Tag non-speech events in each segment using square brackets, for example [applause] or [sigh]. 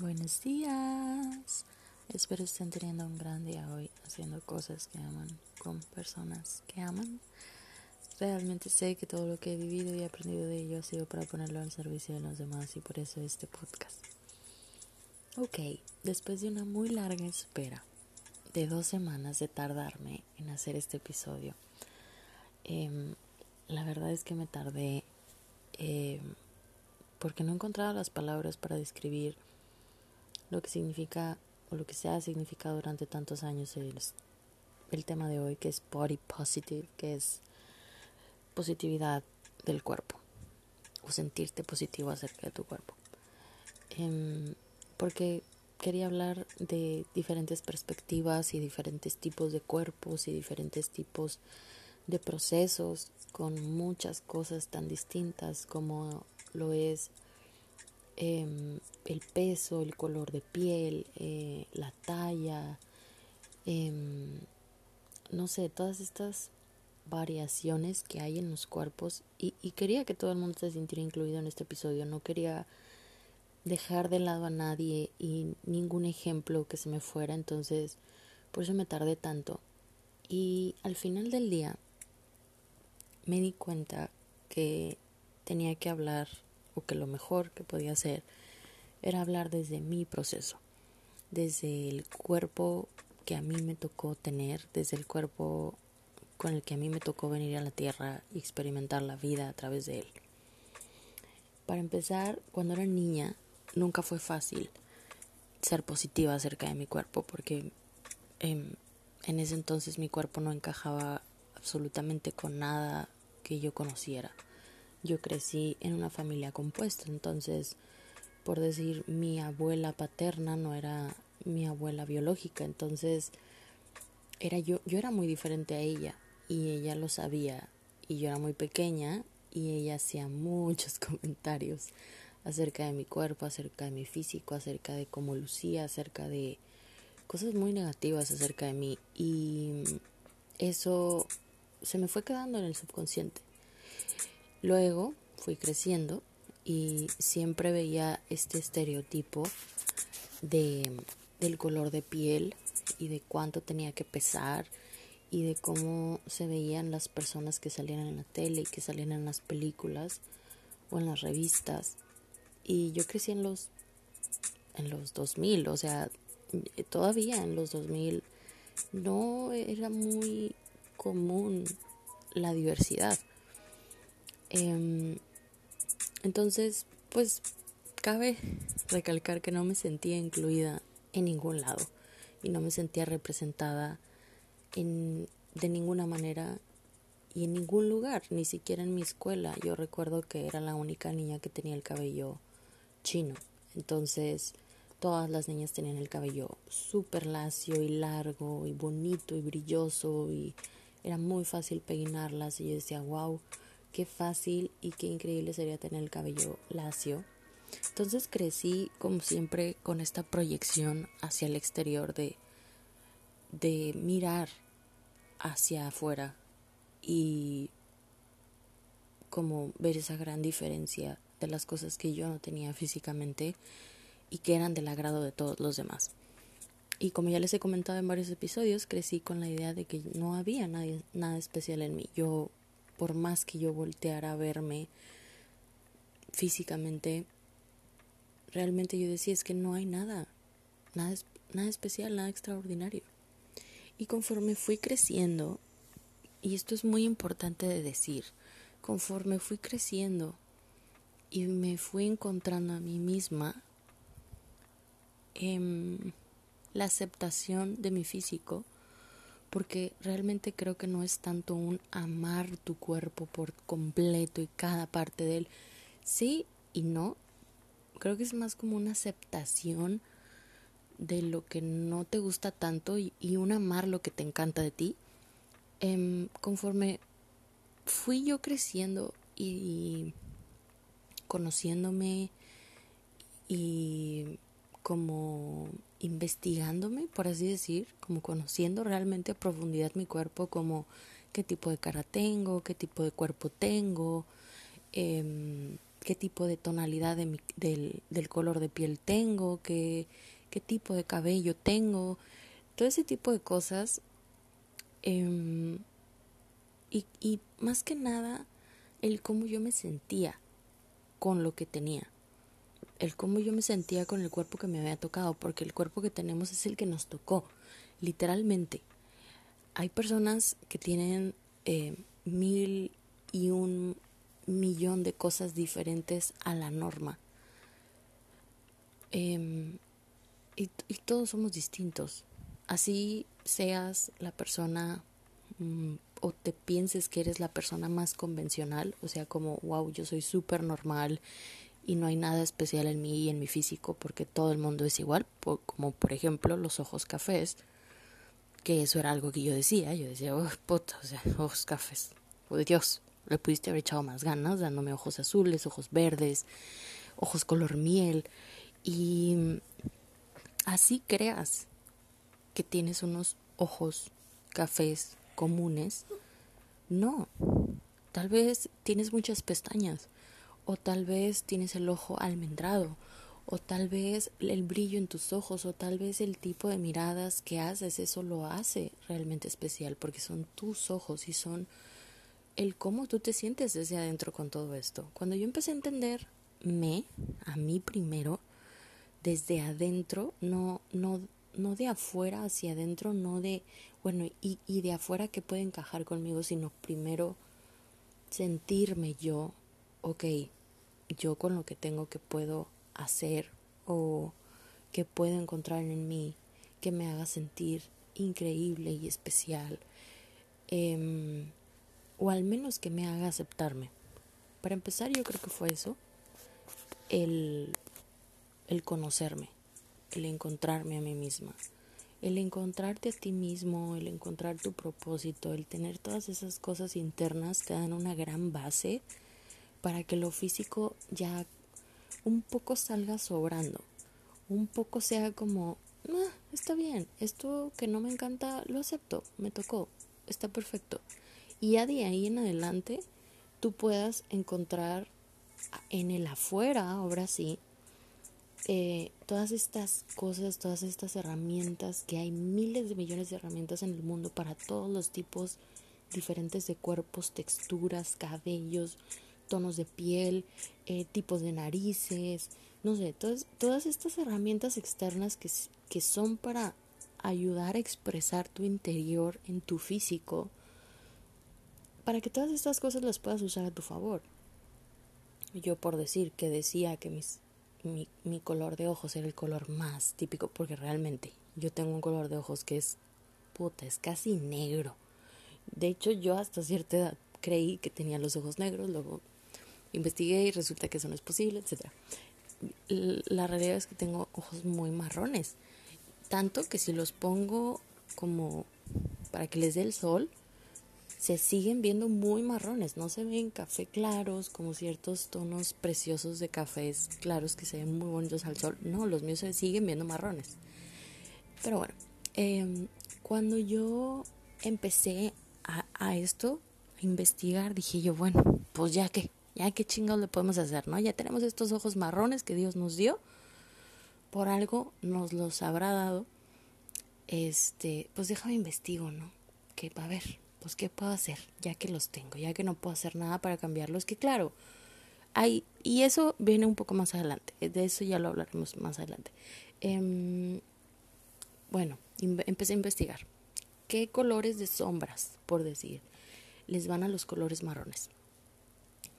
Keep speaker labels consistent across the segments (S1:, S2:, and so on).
S1: Buenos días. Espero estén teniendo un gran día hoy haciendo cosas que aman con personas que aman. Realmente sé que todo lo que he vivido y aprendido de ello ha sido para ponerlo al servicio de los demás y por eso este podcast. Ok, después de una muy larga espera de dos semanas de tardarme en hacer este episodio, em, la verdad es que me tardé em, porque no encontraba las palabras para describir lo que significa o lo que se ha significado durante tantos años el, el tema de hoy que es body positive, que es positividad del cuerpo o sentirte positivo acerca de tu cuerpo. Em, porque quería hablar de diferentes perspectivas y diferentes tipos de cuerpos y diferentes tipos de procesos con muchas cosas tan distintas como lo es Em, el peso, el color de piel, eh, la talla, em, no sé, todas estas variaciones que hay en los cuerpos. Y, y, quería que todo el mundo se sintiera incluido en este episodio, no quería dejar de lado a nadie y ningún ejemplo que se me fuera, entonces por eso me tardé tanto. Y al final del día me di cuenta que tenía que hablar o que lo mejor que podía hacer era hablar desde mi proceso, desde el cuerpo que a mí me tocó tener, desde el cuerpo con el que a mí me tocó venir a la tierra y experimentar la vida a través de él. Para empezar, cuando era niña, nunca fue fácil ser positiva acerca de mi cuerpo, porque en ese entonces mi cuerpo no encajaba absolutamente con nada que yo conociera yo crecí en una familia compuesta, entonces, por decir, mi abuela paterna no era mi abuela biológica, entonces era yo, yo era muy diferente a ella y ella lo sabía y yo era muy pequeña y ella hacía muchos [laughs] comentarios acerca de mi cuerpo, acerca de mi físico, acerca de cómo lucía, acerca de cosas muy negativas acerca de mí y eso se me fue quedando en el subconsciente. Luego fui creciendo y siempre veía este estereotipo de del color de piel y de cuánto tenía que pesar y de cómo se veían las personas que salían en la tele y que salían en las películas o en las revistas y yo crecí en los en los 2000, o sea, todavía en los 2000 no era muy común la diversidad. Em, entonces, pues cabe recalcar que no me sentía incluida en ningún lado y no me sentía representada en, de ninguna manera y en ningún lugar, ni siquiera en mi escuela. Yo recuerdo que era la única niña que tenía el cabello chino. Entonces, todas las niñas tenían el cabello súper lacio y largo y bonito y brilloso y era muy fácil peinarlas y yo decía, wow, qué fácil y qué increíble sería tener el cabello lacio. Entonces crecí como siempre con esta proyección hacia el exterior de, de mirar hacia afuera y como ver esa gran diferencia de las cosas que yo no tenía físicamente y que eran del agrado de todos los demás. Y como ya les he comentado en varios episodios, crecí con la idea de que no había nadie, nada especial en mí. Yo por más que yo volteara a verme físicamente, realmente yo decía es que no hay nada, nada, nada especial, nada extraordinario. Y conforme fui creciendo, y esto es muy importante de decir, conforme fui creciendo y me fui encontrando a mí misma, en la aceptación de mi físico, porque realmente creo que no es tanto un amar tu cuerpo por completo y cada parte de él. Sí y no. Creo que es más como una aceptación de lo que no te gusta tanto y, un amar lo que te encanta de ti. Em, conforme fui yo creciendo y conociéndome y como investigándome, por así decir, como conociendo realmente a profundidad mi cuerpo, como qué tipo de cara tengo, qué tipo de cuerpo tengo, em, qué tipo de tonalidad de del, del, color de piel tengo, qué, qué tipo de cabello tengo, todo ese tipo de cosas. Em, y, y más que nada, el cómo yo me sentía con lo que tenía. El cómo yo me sentía con el cuerpo que me había tocado, porque el cuerpo que tenemos es el que nos tocó, literalmente. Hay personas que tienen eh, mil y un millón de cosas diferentes a la norma. Em, y, todos somos distintos. Así seas la persona mm, o te pienses que eres la persona más convencional, o sea, como, wow, yo soy súper normal y no hay nada especial en mí y en mi físico porque todo el mundo es igual, como por ejemplo los ojos cafés, que eso era algo que yo decía, yo decía, oh, puta, o sea, ojos cafés, oh Dios, le pudiste haber echado más ganas dándome ojos azules, ojos verdes, ojos color miel y así creas que tienes unos ojos cafés comunes. No, tal vez tienes muchas pestañas o tal vez tienes el ojo almendrado o tal vez el brillo en tus ojos o tal vez el tipo de miradas que haces, eso lo hace realmente especial porque son tus ojos y son el cómo tú te sientes desde adentro con todo esto. Cuando yo empecé a entenderme, a mí primero, desde adentro, no, no, no de afuera hacia adentro, no de, bueno, y, y de afuera que puede encajar conmigo, sino primero sentirme yo, ok, yo con lo que tengo que puedo hacer o que puedo encontrar en mí que me haga sentir increíble y especial. Em, o al menos que me haga aceptarme. Para empezar, yo creo que fue eso, el, el conocerme, el encontrarme a mí misma, el encontrarte a ti mismo, el encontrar tu propósito, el tener todas esas cosas internas que dan una gran base para que lo físico ya un poco salga sobrando, un poco sea como, ah, está bien, esto que no me encanta lo acepto, me tocó, está perfecto y ya de ahí en adelante tú puedas encontrar en el afuera, ahora sí, eh, todas estas cosas, todas estas herramientas, que hay miles de millones de herramientas en el mundo para todos los tipos diferentes de cuerpos, texturas, cabellos, tonos de piel, eh, tipos de narices, no sé, todas, todas estas herramientas externas que, que son para ayudar a expresar tu interior en tu físico, para que todas estas cosas las puedas usar a tu favor. Yo por decir que decía que mis, mi, mi color de ojos era el color más típico, porque realmente yo tengo un color de ojos que es puta, es casi negro. De hecho, yo hasta cierta edad creí que tenía los ojos negros, luego investigué y resulta que eso no es posible, etc. La realidad es que tengo ojos muy marrones, tanto que si los pongo como para que les dé el sol, se siguen viendo muy marrones, no se ven café claros como ciertos tonos preciosos de cafés claros que se ven muy bonitos al sol, no, los míos se siguen viendo marrones. Pero bueno, em, cuando yo empecé a, a, esto, a investigar, dije yo, bueno, pues ya que, ya qué chingados le podemos hacer, ¿no? Ya tenemos estos ojos marrones que Dios nos dio, por algo nos los habrá dado, este, pues déjame investigo, ¿no? Que a ver, pues ¿qué puedo hacer? Ya que los tengo, ya que no puedo hacer nada para cambiarlos, que claro, hay, y eso viene un poco más adelante, de eso ya lo hablaremos más adelante. Em, bueno, empecé a investigar. ¿Qué colores de sombras, por decir, les van a los colores marrones?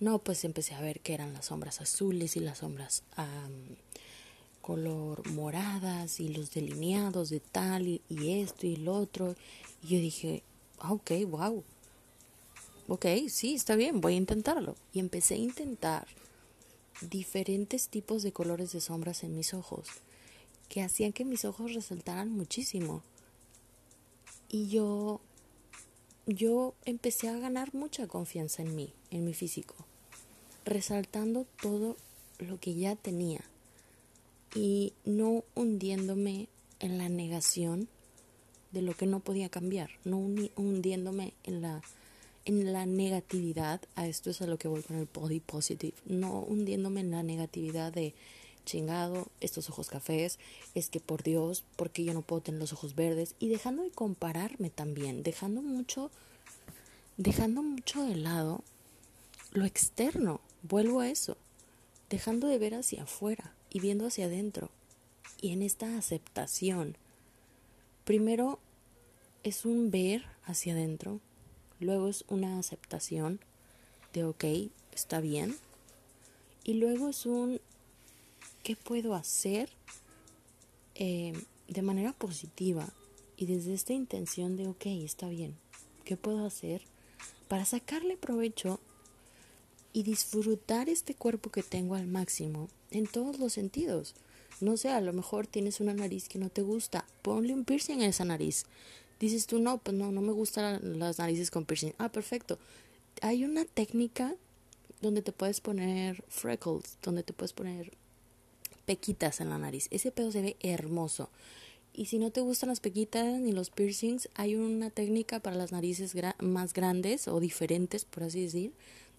S1: No, pues empecé a ver que eran las sombras azules y las sombras color moradas y los delineados de tal y, esto y lo otro. Y yo dije, ah, ok, wow. Ok, sí, está bien, voy a intentarlo. Y empecé a intentar diferentes tipos de colores de sombras en mis ojos que hacían que mis ojos resaltaran muchísimo. Y yo yo empecé a ganar mucha confianza en mí, en mi físico, resaltando todo lo que ya tenía y no hundiéndome en la negación de lo que no podía cambiar, no hundiéndome en la, en la negatividad, a esto es a lo que voy con el body positive, no hundiéndome en la negatividad de chingado, estos ojos cafés, es que por Dios, porque yo no puedo tener los ojos verdes y dejando de compararme también, dejando mucho dejando mucho de lado lo externo, vuelvo a eso, dejando de ver hacia afuera y viendo hacia adentro. Y en esta aceptación, primero es un ver hacia adentro, luego es una aceptación de ok, está bien, y luego es un qué puedo hacer eh, de manera positiva y desde esta intención de ok, está bien, ¿qué puedo hacer para sacarle provecho y disfrutar este cuerpo que tengo al máximo en todos los sentidos? No sé, a lo mejor tienes una nariz que no te gusta, ponle un piercing a esa nariz. Dices tú, no, pues no, no me gustan las narices con piercing. Ah, perfecto. Hay una técnica donde te puedes poner freckles, donde te puedes poner pequitas en la nariz. Ese pedo se ve hermoso. Y si no te gustan las pequitas ni los piercings, hay una técnica para las narices más grandes o diferentes, por así decir,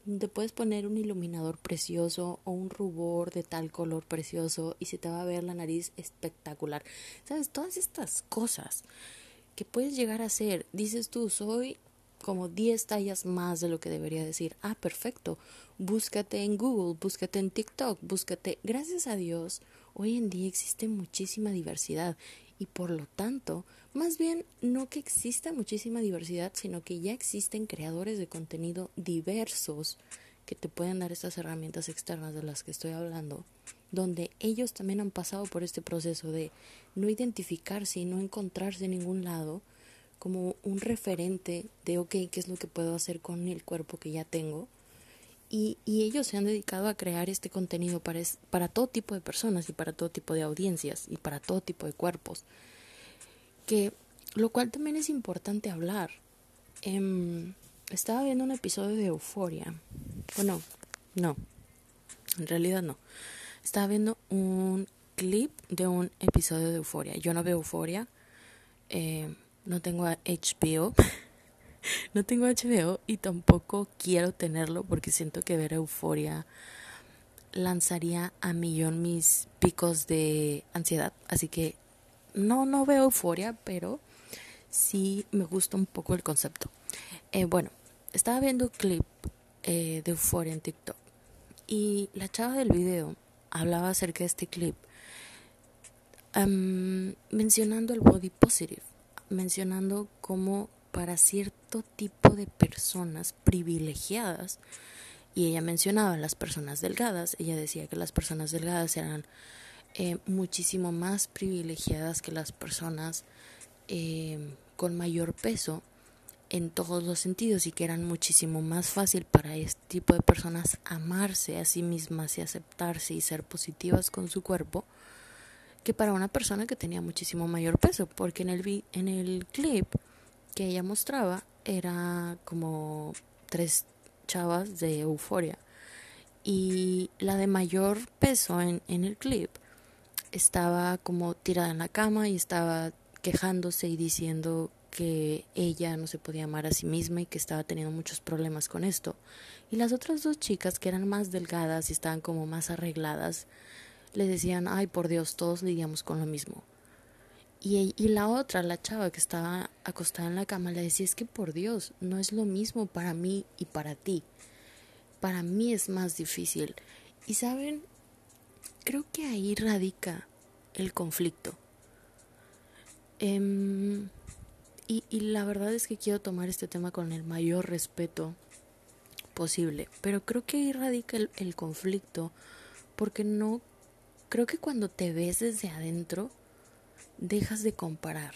S1: donde puedes poner un iluminador precioso o un rubor de tal color precioso y se te va a ver la nariz espectacular. ¿Sabes? Todas estas cosas que puedes llegar a hacer. Dices tú, soy como 10 tallas más de lo que debería decir. Ah, perfecto. Búscate en Google, búscate en TikTok, búscate. Gracias a Dios, hoy en día existe muchísima diversidad y por lo tanto, más bien no que exista muchísima diversidad, sino que ya existen creadores de contenido diversos que te pueden dar estas herramientas externas de las que estoy hablando, donde ellos también han pasado por este proceso de no identificarse y no encontrarse en ningún lado como un referente de, ok, ¿qué es lo que puedo hacer con el cuerpo que ya tengo? Y, y ellos se han dedicado a crear este contenido para, para todo tipo de personas y para todo tipo de audiencias y para todo tipo de cuerpos. Que, lo cual también es importante hablar. Em, estaba viendo un episodio de Euforia. Bueno, no. En realidad no. Estaba viendo un clip de un episodio de Euforia. Yo no veo Euforia. Eh, no tengo HBO. [laughs] [laughs] no tengo HBO y tampoco quiero tenerlo porque siento que ver euforia lanzaría a millón mis picos de ansiedad. Así que no, no veo euforia, pero sí me gusta un poco el concepto. Eh, bueno, estaba viendo un clip eh, de euforia en TikTok y la chava del video hablaba acerca de este clip mencionando el body positive mencionando cómo para cierto tipo de personas privilegiadas, y ella mencionaba las personas delgadas, ella decía que las personas delgadas eran eh, muchísimo más privilegiadas que las personas eh, con mayor peso en todos los sentidos y que eran muchísimo más fácil para este tipo de personas amarse a sí mismas y aceptarse y ser positivas con su cuerpo que para una persona que tenía muchísimo mayor peso, porque en el, en el clip que ella mostraba era como tres chavas de euforia y la de mayor peso en, en el clip estaba como tirada en la cama y estaba quejándose y diciendo que ella no se podía amar a sí misma y que estaba teniendo muchos problemas con esto. Y las otras dos chicas que eran más delgadas y estaban como más arregladas, le decían, ay por Dios, todos lidiamos con lo mismo. Y, la otra, la chava que estaba acostada en la cama, le decía, es que por Dios, no es lo mismo para mí y para ti. Para mí es más difícil. Y saben, creo que ahí radica el conflicto. Em, y, la verdad es que quiero tomar este tema con el mayor respeto posible. Pero creo que ahí radica el conflicto porque no Creo que cuando te ves desde adentro, dejas de comparar.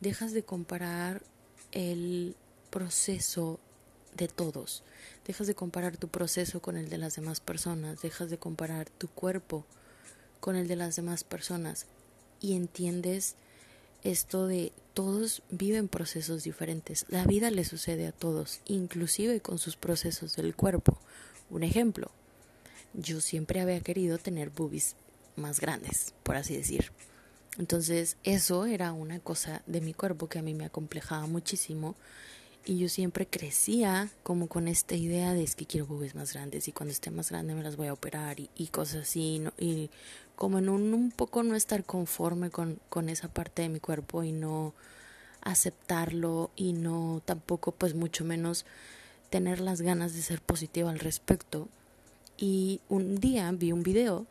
S1: Dejas de comparar el proceso de todos. Dejas de comparar tu proceso con el de las demás personas. Dejas de comparar tu cuerpo con el de las demás personas. Y entiendes esto de todos viven procesos diferentes. La vida le sucede a todos, inclusive con sus procesos del cuerpo. Un ejemplo, yo siempre había querido tener boobies más grandes, por así decir. Entonces eso era una cosa de mi cuerpo que a mí me acomplejaba muchísimo Y yo siempre crecía como con esta idea de es que quiero boobies más grandes y cuando esté más grande me las voy a operar y, cosas así. Y como en un, un poco no estar conforme con, con esa parte de mi cuerpo y no aceptarlo y no tampoco pues mucho menos tener las ganas de ser positiva al respecto. Y un día vi un video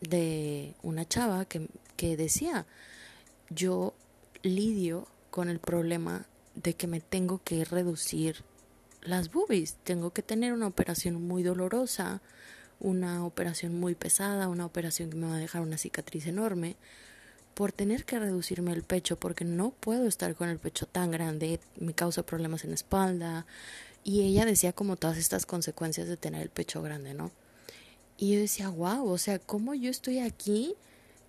S1: de una chava que, que decía, yo lidio con el problema de que me tengo que reducir las boobies, tengo que tener una operación muy dolorosa, una operación muy pesada, una operación que me va a dejar una cicatriz enorme, por tener que reducirme el pecho, porque no puedo estar con el pecho tan grande, me causa problemas en la espalda. Y ella decía como todas estas consecuencias de tener el pecho grande, ¿no? Y yo decía, wow, o sea, ¿cómo yo estoy aquí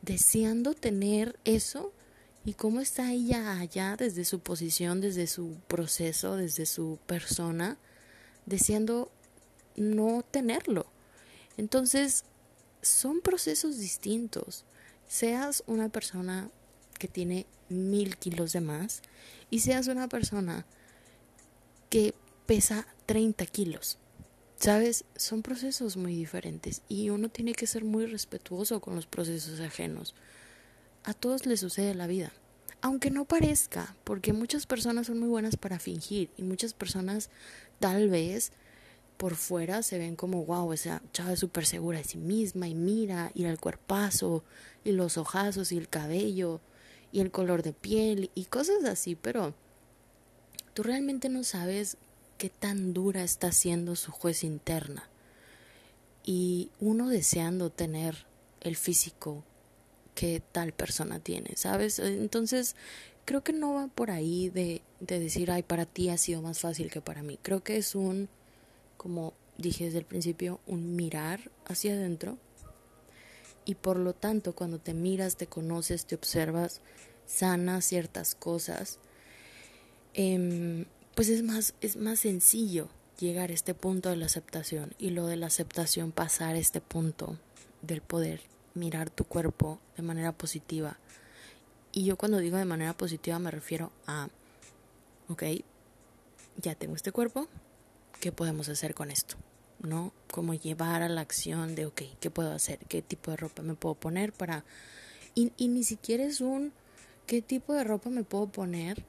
S1: deseando tener eso? ¿Y cómo está ella allá desde su posición, desde su proceso, desde su persona, deseando no tenerlo? Entonces, son procesos distintos. Seas una persona que tiene mil kilos de más y seas una persona que pesa 30 kilos. ¿Sabes? Son procesos muy diferentes y uno tiene que ser muy respetuoso con los procesos ajenos. A todos les sucede la vida. Aunque no parezca, porque muchas personas son muy buenas para fingir y muchas personas tal vez por fuera se ven como, wow, esa chava es súper segura de sí misma y mira, y el cuerpazo, y los ojazos, y el cabello, y el color de piel, y cosas así, pero tú realmente no sabes qué tan dura está siendo su juez interna. Y uno deseando tener el físico que tal persona tiene, ¿sabes? Entonces, creo que no va por ahí de, de decir, ay, para ti ha sido más fácil que para mí. Creo que es un, como dije desde el principio, un mirar hacia adentro. Y por lo tanto, cuando te miras, te conoces, te observas, sanas ciertas cosas, eh, pues es más, es más sencillo llegar a este punto de la aceptación y lo de la aceptación pasar a este punto del poder mirar tu cuerpo de manera positiva. Y yo cuando digo de manera positiva me refiero a, ok, ya tengo este cuerpo, ¿qué podemos hacer con esto? ¿No? Como llevar a la acción de, ok, ¿qué puedo hacer? ¿Qué tipo de ropa me puedo poner para... Y, y ni siquiera es un, ¿qué tipo de ropa me puedo poner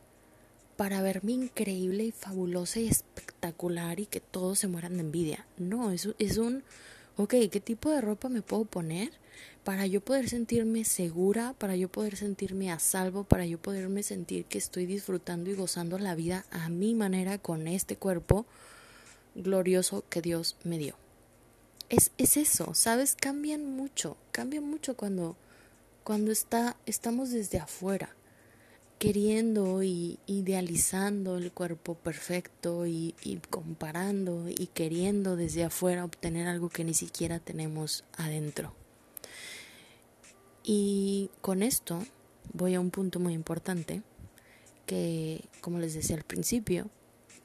S1: para verme increíble y fabulosa y espectacular y que todos se mueran de envidia. No, es, es un, ok, ¿qué tipo de ropa me puedo poner para yo poder sentirme segura, para yo poder sentirme a salvo, para yo poderme sentir que estoy disfrutando y gozando la vida a mi manera con este cuerpo glorioso que Dios me dio? Es, es eso, ¿sabes? Cambian mucho, cambian mucho cuando, cuando está, estamos desde afuera queriendo y idealizando el cuerpo perfecto y, comparando y queriendo desde afuera obtener algo que ni siquiera tenemos adentro. Y con esto voy a un punto muy importante que, como les decía al principio,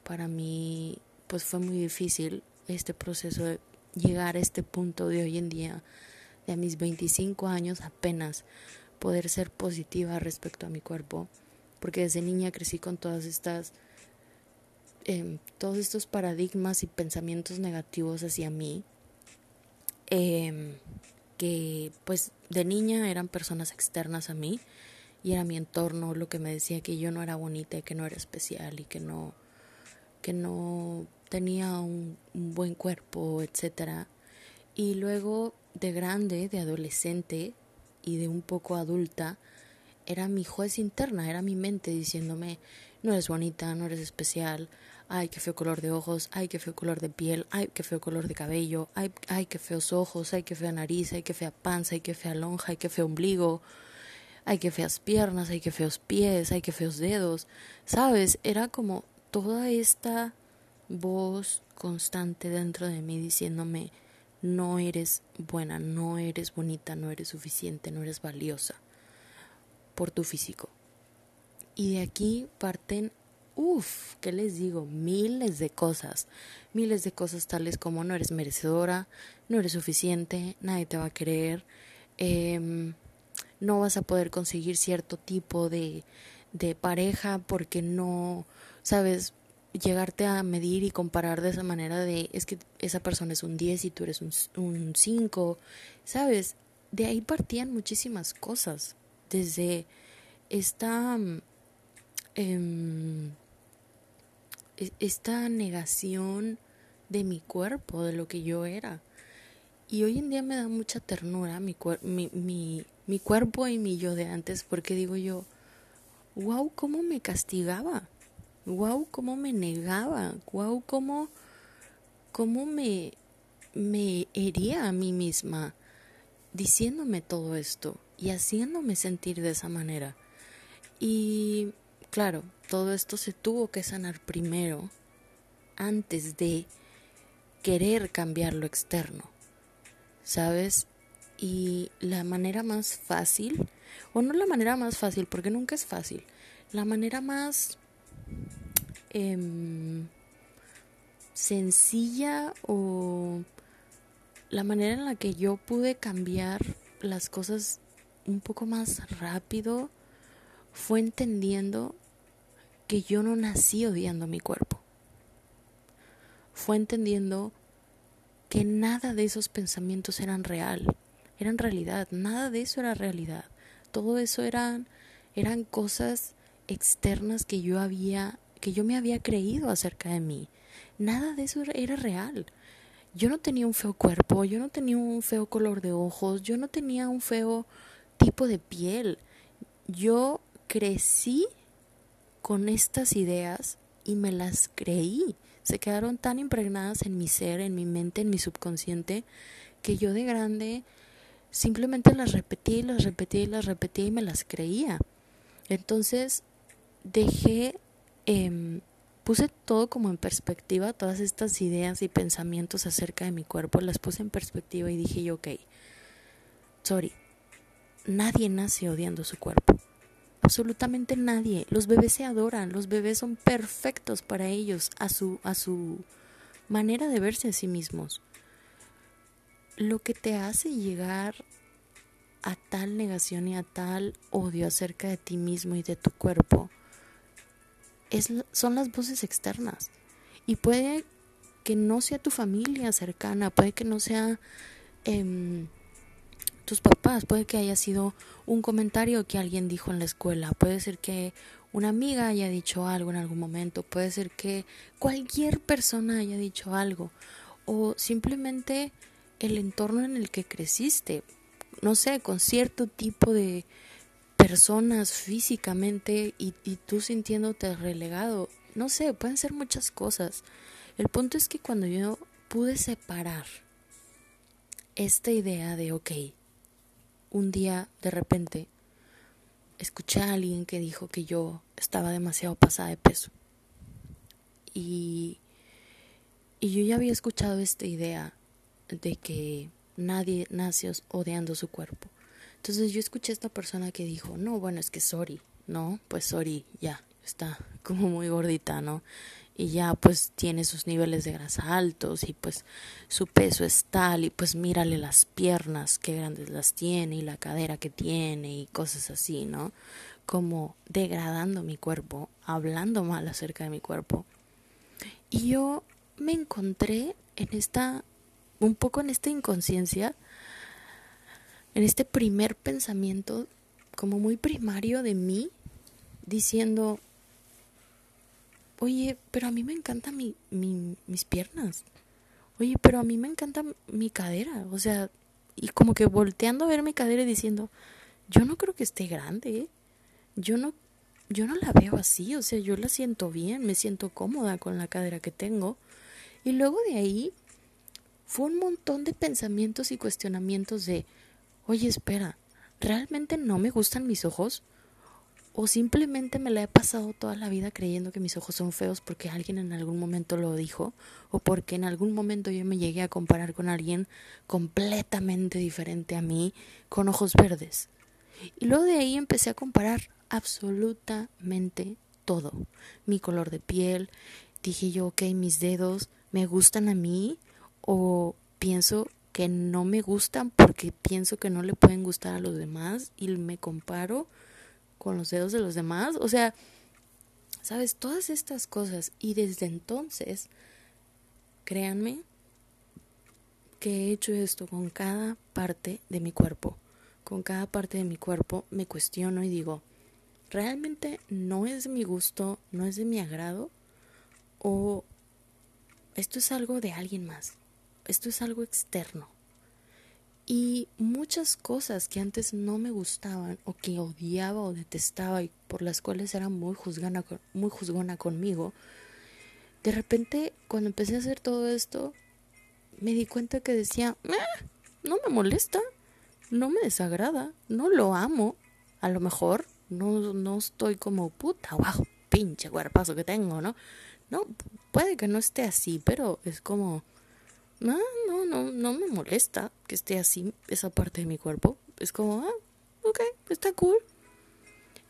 S1: para mí pues fue muy difícil este proceso de llegar a este punto de hoy en día, de mis 25 años apenas, poder ser positiva respecto a mi cuerpo porque desde niña crecí con todas estas, eh, todos estos paradigmas y pensamientos negativos hacia mí, eh, que pues de niña eran personas externas a mí y era mi entorno lo que me decía que yo no era bonita y que no era especial y que no, que no tenía un, un buen cuerpo, etcétera. Y luego de grande, de adolescente y de un poco adulta, era mi juez interna, era mi mente diciéndome, no eres bonita, no eres especial, ay, qué feo color de ojos, ay, qué feo color de piel, ay, qué feo color de cabello, ay, ay, qué feos ojos, ay, qué fea nariz, ay, qué fea panza, ay, qué fea lonja, ay, qué feo ombligo, ay, qué feas piernas, ay, qué feos pies, ay, qué feos dedos, ¿sabes? Era como toda esta voz constante dentro de mí diciéndome, no eres buena, no eres bonita, no eres suficiente, no eres valiosa por tu físico. Y de aquí parten, uff, ¿qué les digo? Miles de cosas. Miles de cosas tales como no eres merecedora, no eres suficiente, nadie te va a querer, em, no vas a poder conseguir cierto tipo de, de pareja porque no, sabes, llegarte a medir y comparar de esa manera de es que esa persona es un 10 y tú eres un, 5, ¿sabes? De ahí partían muchísimas cosas, desde esta, eh, esta negación de mi cuerpo, de lo que yo era. Y hoy en día me da mucha ternura mi, mi, mi, mi cuerpo y mi yo de antes, porque digo yo, wow, cómo me castigaba wow, cómo me negaba, wow, cómo, cómo me, me hería a mí misma diciéndome todo esto y haciéndome sentir de esa manera. Y claro, todo esto se tuvo que sanar primero antes de querer cambiar lo externo, ¿sabes? Y la manera más fácil, o no la manera más fácil, porque nunca es fácil, la manera más Em, sencilla o la manera en la que yo pude cambiar las cosas un poco más rápido fue entendiendo que yo no nací odiando mi cuerpo. Fue entendiendo que nada de esos pensamientos eran real, eran realidad, nada de eso era realidad. Todo eso eran eran cosas externas que yo había que yo me había creído acerca de mí. Nada de eso era real. Yo no tenía un feo cuerpo, yo no tenía un feo color de ojos, yo no tenía un feo tipo de piel. Yo crecí con estas ideas y me las creí. Se quedaron tan impregnadas en mi ser, en mi mente, en mi subconsciente, que yo de grande simplemente las repetí, las repetí, las repetí y me las creía. Entonces dejé Em, puse todo como en perspectiva, todas estas ideas y pensamientos acerca de mi cuerpo, las puse en perspectiva y dije yo, ok, sorry, nadie nace odiando su cuerpo. Absolutamente nadie. Los bebés se adoran, los bebés son perfectos para ellos, a su, a su manera de verse a sí mismos. Lo que te hace llegar a tal negación y a tal odio acerca de ti mismo y de tu cuerpo es, son las voces externas. Y puede que no sea tu familia cercana, puede que no sea em, tus papás, puede que haya sido un comentario que alguien dijo en la escuela, puede ser que una amiga haya dicho algo en algún momento, puede ser que cualquier persona haya dicho algo, o simplemente el entorno en el que creciste, no sé, con cierto tipo de personas físicamente y, tú sintiéndote relegado. No sé, pueden ser muchas cosas. El punto es que cuando yo pude separar esta idea de, ok, un día de repente escuché a alguien que dijo que yo estaba demasiado pasada de peso. Y, y yo ya había escuchado esta idea de que nadie nace odiando su cuerpo. Entonces yo escuché a esta persona que dijo, no, bueno, es que sorry, no, pues sorry, ya, está como muy gordita, ¿no? Y ya pues tiene sus niveles de grasa altos y pues su peso es tal y pues mírale las piernas, qué grandes las tiene y la cadera que tiene y cosas así, ¿no? Como degradando mi cuerpo, hablando mal acerca de mi cuerpo. Y yo me encontré en esta, un poco en esta inconsciencia en este primer pensamiento como muy primario de mí, diciendo, oye, pero a mí me encantan mi, mis piernas, oye, pero a mí me encanta mi cadera, o sea, y como que volteando a ver mi cadera y diciendo, yo no creo que esté grande, ¿eh? yo no, yo no la veo así, o sea, yo la siento bien, me siento cómoda con la cadera que tengo. Y luego de ahí fue un montón de pensamientos y cuestionamientos de, oye, espera, ¿realmente no me gustan mis ojos? ¿O simplemente me la he pasado toda la vida creyendo que mis ojos son feos porque alguien en algún momento lo dijo? ¿O porque en algún momento yo me llegué a comparar con alguien completamente diferente a mí con ojos verdes? Y luego de ahí empecé a comparar absolutamente todo. Mi color de piel, dije yo, ok, mis dedos, ¿me gustan a mí? ¿O pienso que no me gustan porque pienso que no le pueden gustar a los demás y me comparo con los dedos de los demás. O sea, ¿Sabes? Todas estas cosas. Y desde entonces, créanme que he hecho esto con cada parte de mi cuerpo. Con cada parte de mi cuerpo me cuestiono y digo, ¿realmente no es de mi gusto, no es de mi agrado? ¿O esto es algo de alguien más? Esto es algo externo. Y muchas cosas que antes no me gustaban o que odiaba o detestaba y por las cuales era muy juzgona, muy juzgona conmigo, de repente cuando empecé a hacer todo esto, me di cuenta que decía, ah, no me molesta, no me desagrada, no lo amo. A lo mejor no, no estoy como puta, wow, pinche cuerpazo que tengo, ¿no? No, puede que no esté así, pero es como no, no, no, no me molesta que esté así esa parte de mi cuerpo. Es como, ah, ok, está cool.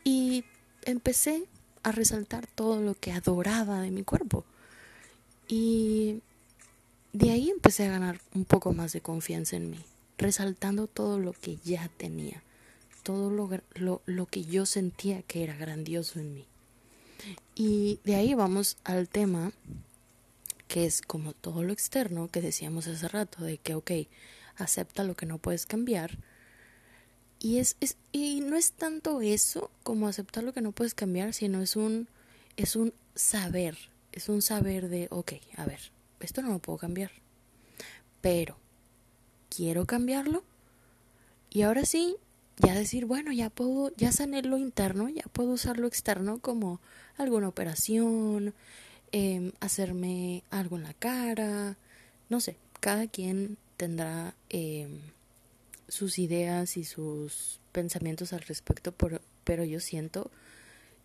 S1: Y empecé a resaltar todo lo que adoraba de mi cuerpo. Y de ahí empecé a ganar un poco más de confianza en mí, resaltando todo lo que ya tenía, todo lo, lo, lo que yo sentía que era grandioso en mí. Y de ahí vamos al tema que es como todo lo externo que decíamos hace rato, de que, ok, acepta lo que no puedes cambiar. Y, es, es, y no es tanto eso como aceptar lo que no puedes cambiar, sino es un, es un saber, es un saber de, ok, a ver, esto no lo puedo cambiar, pero quiero cambiarlo. Y ahora sí, ya decir, bueno, ya puedo, ya sané lo interno, ya puedo usar lo externo como alguna operación, Em, hacerme algo en la cara, no sé, cada quien tendrá em, sus ideas y sus pensamientos al respecto, pero yo siento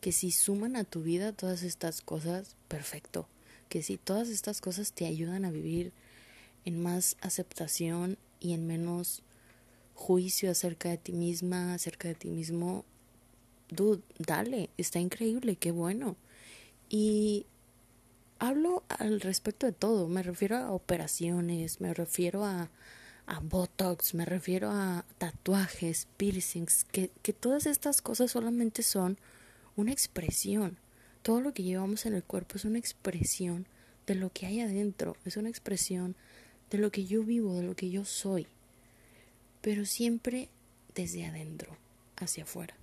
S1: que si suman a tu vida todas estas cosas, perfecto, que si todas estas cosas te ayudan a vivir en más aceptación y en menos juicio acerca de ti misma, acerca de ti mismo, dude, dale, está increíble, qué bueno. Y hablo al respecto de todo, me refiero a operaciones, me refiero a, a Botox, me refiero a tatuajes, piercings, que, que todas estas cosas solamente son una expresión. Todo lo que llevamos en el cuerpo es una expresión de lo que hay adentro, es una expresión de lo que yo vivo, de lo que yo soy, pero siempre desde adentro hacia afuera.